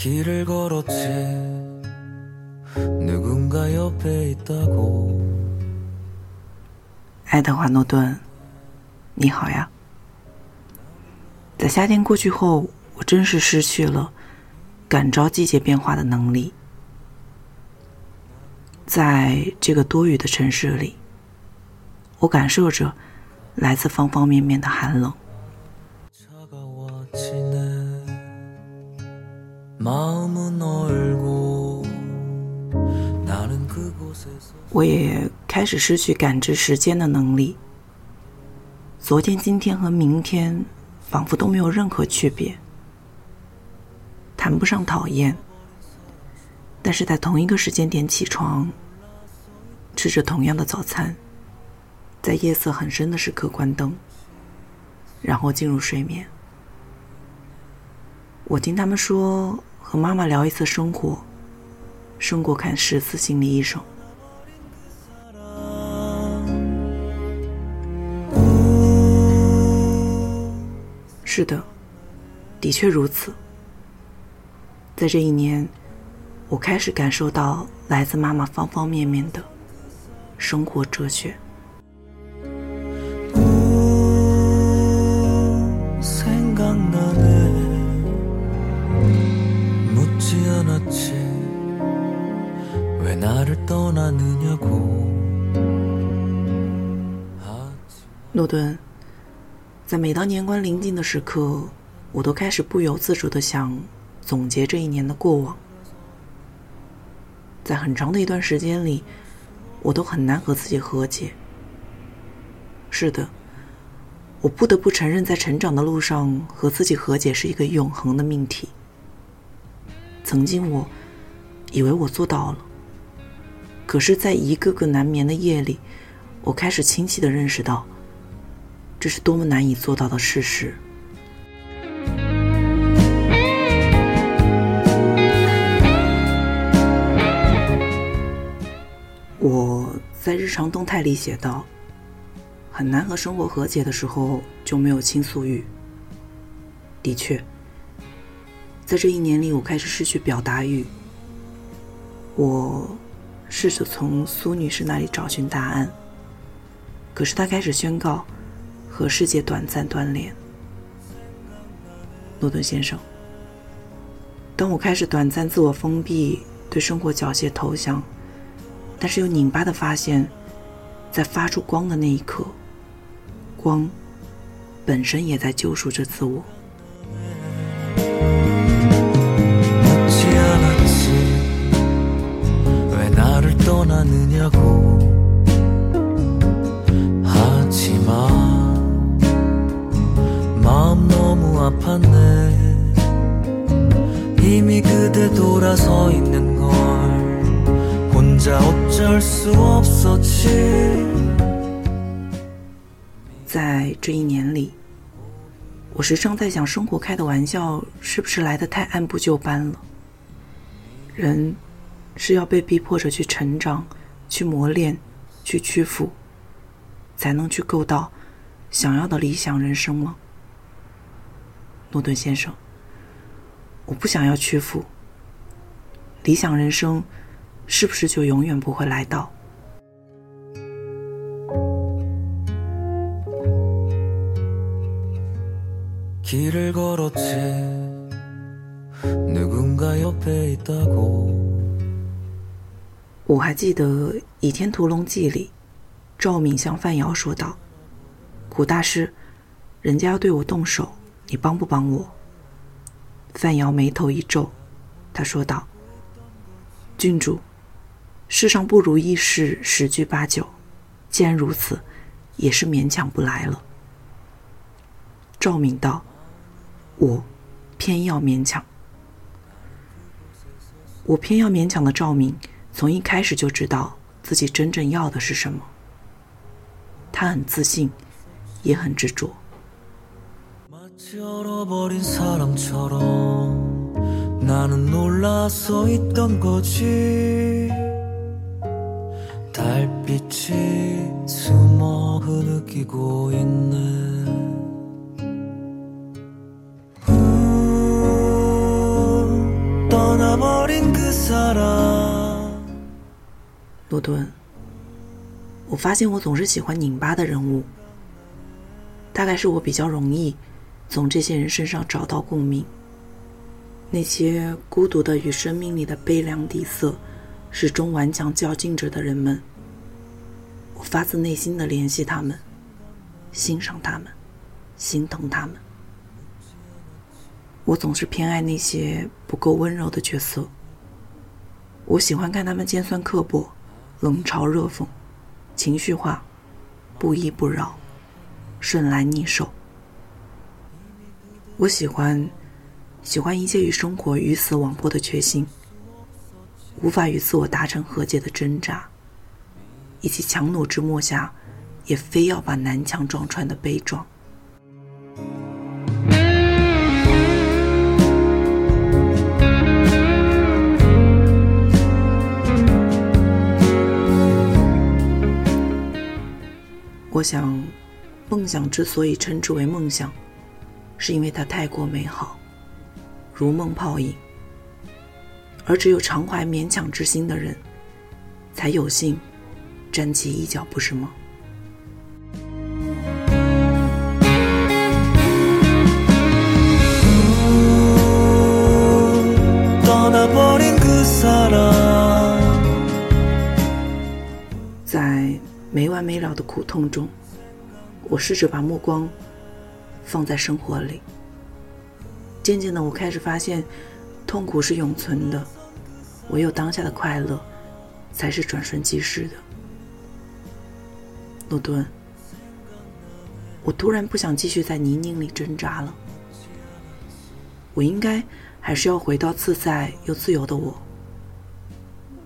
길을 걸었지 누군가 옆에 있다고 爱德华诺顿，你好呀。在夏天过去后，我真是失去了感召季节变化的能力。在这个多雨的城市里，我感受着来自方方面面的寒冷。 我也开始失去感知时间的能力。昨天、今天和明天仿佛都没有任何区别，谈不上讨厌，但是在同一个时间点起床，吃着同样的早餐，在夜色很深的时刻关灯，然后进入睡眠。我听他们说，和妈妈聊一次生活，胜过看十次心理医生。是的，的确如此。在这一年，我开始感受到来自妈妈方方面面的生活哲学。在每当年关临近的时刻，我都开始不由自主的想总结这一年的过往。在很长的一段时间里，我都很难和自己和解。是的，我不得不承认，在成长的路上和自己和解是一个永恒的命题。曾经我以为我做到了，可是，在一个个难眠的夜里，我开始清晰的认识到。这是多么难以做到的事实！我在日常动态里写道：“很难和生活和解的时候，就没有倾诉欲。”的确，在这一年里，我开始失去表达欲。我试着从苏女士那里找寻答案，可是她开始宣告。和世界短暂断联，诺顿先生。当我开始短暂自我封闭，对生活缴械投降，但是又拧巴的发现，在发出光的那一刻，光本身也在救赎着自我。 아팠네 이미 그대 돌아서 있는 걸 혼자 어쩔 수 없었지 在这一年里，我时常在想，生活开的玩笑是不是来得太按部就班了？人是要被逼迫着去成长、去磨练、去屈服，才能去够到想要的理想人生吗？ 诺顿先生我不想要屈服理想人生是不是就永远不会来到？我还记得倚天屠龙记里赵敏向范瑶说道古大师人家要对我动手你帮不帮我？”范瑶眉头一皱，他说道：“郡主，世上不如意事十居八九，既然如此，也是勉强不来了。”赵敏道：“我偏要勉强，我偏要勉强的赵敏。”从一开始就知道自己真正要的是什么。他很自信，也很执着。 잊어버린 사람처럼 나는 놀라서 있던 거지. 달빛이 숨어 흐느끼고 있네. 음, 떠나버린 그 사람. 诺顿，我发现我总是喜欢拧巴的人物，大概是我比较容易从这些人身上找到共鸣。那些孤独的与生命里的悲凉底色始终顽强较劲着的人们，我发自内心的怜惜他们，欣赏他们，心疼他们。我总是偏爱那些不够温柔的角色，我喜欢看他们尖酸刻薄。冷嘲热讽，情绪化，不依不饶，顺来逆受。我喜欢，喜欢一切与生活鱼死网破的决心，无法与自我达成和解的挣扎，以及强弩之末下，也非要把南墙撞穿的悲壮。我想，梦想之所以称之为梦想，是因为它太过美好，如梦泡影。而只有常怀勉强之心的人，才有幸沾起一脚，不是吗？在没完没了的苦痛中，我试着把目光放在生活里。渐渐的，我开始发现，痛苦是永存的，唯有当下的快乐才是转瞬即逝的。诺顿，我突然不想继续在泥泞里挣扎了。我应该还是要回到自在又自由的我。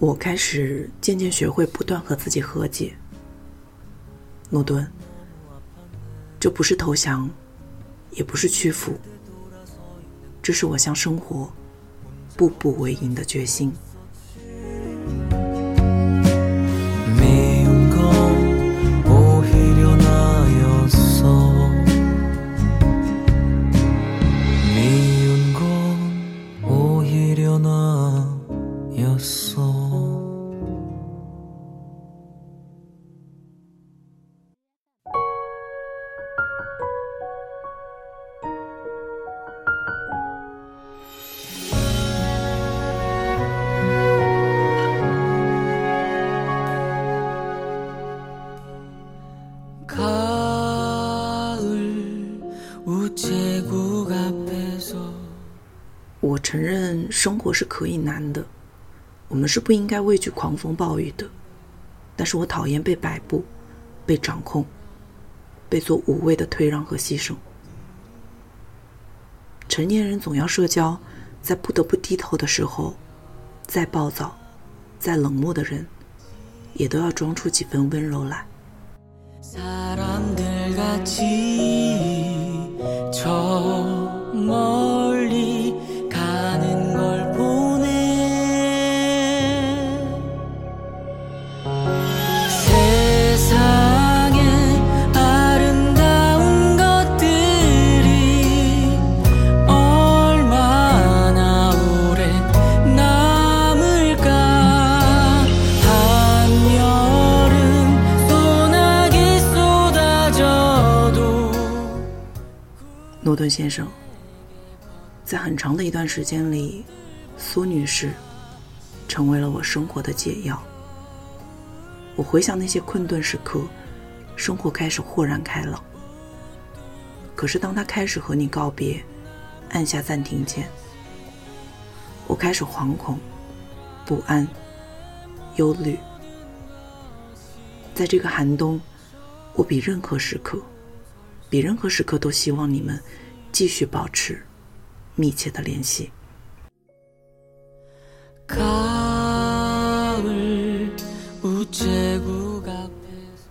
我开始渐渐学会不断和自己和解。诺顿，这不是投降，也不是屈服，这是我向生活步步为营的决心。我承认生活是可以难的，我们是不应该畏惧狂风暴雨的。但是我讨厌被摆布、被掌控、被做无谓的退让和牺牲。成年人总要社交，在不得不低头的时候，再暴躁、再冷漠的人，也都要装出几分温柔来。 사람들 같이 저 멀리 先生，在很长的一段时间里，苏女士成为了我生活的解药。我回想那些困顿时刻，生活开始豁然开朗。可是当他开始和你告别，按下暂停键，我开始惶恐、不安、忧虑。在这个寒冬，我比任何时刻。比任何时刻都希望你们继续保持密切的联系。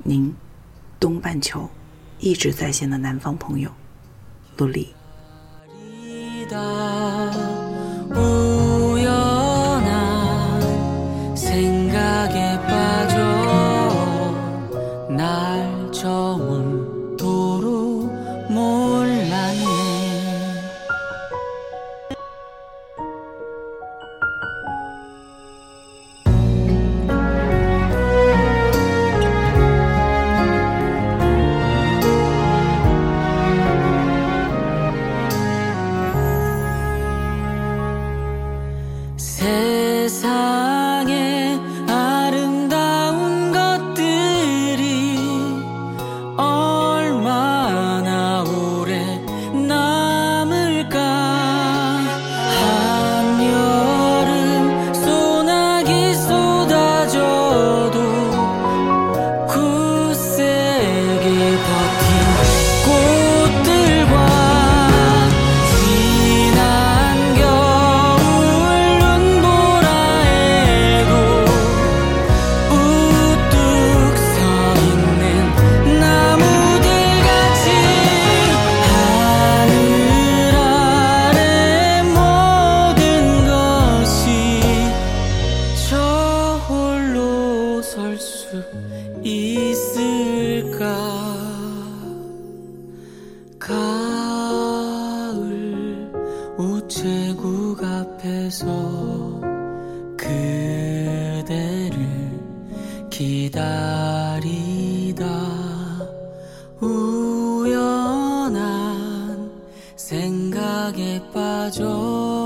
您东半球一直在线的南方朋友，努力。 기다리다. 우연한 생각에 빠져.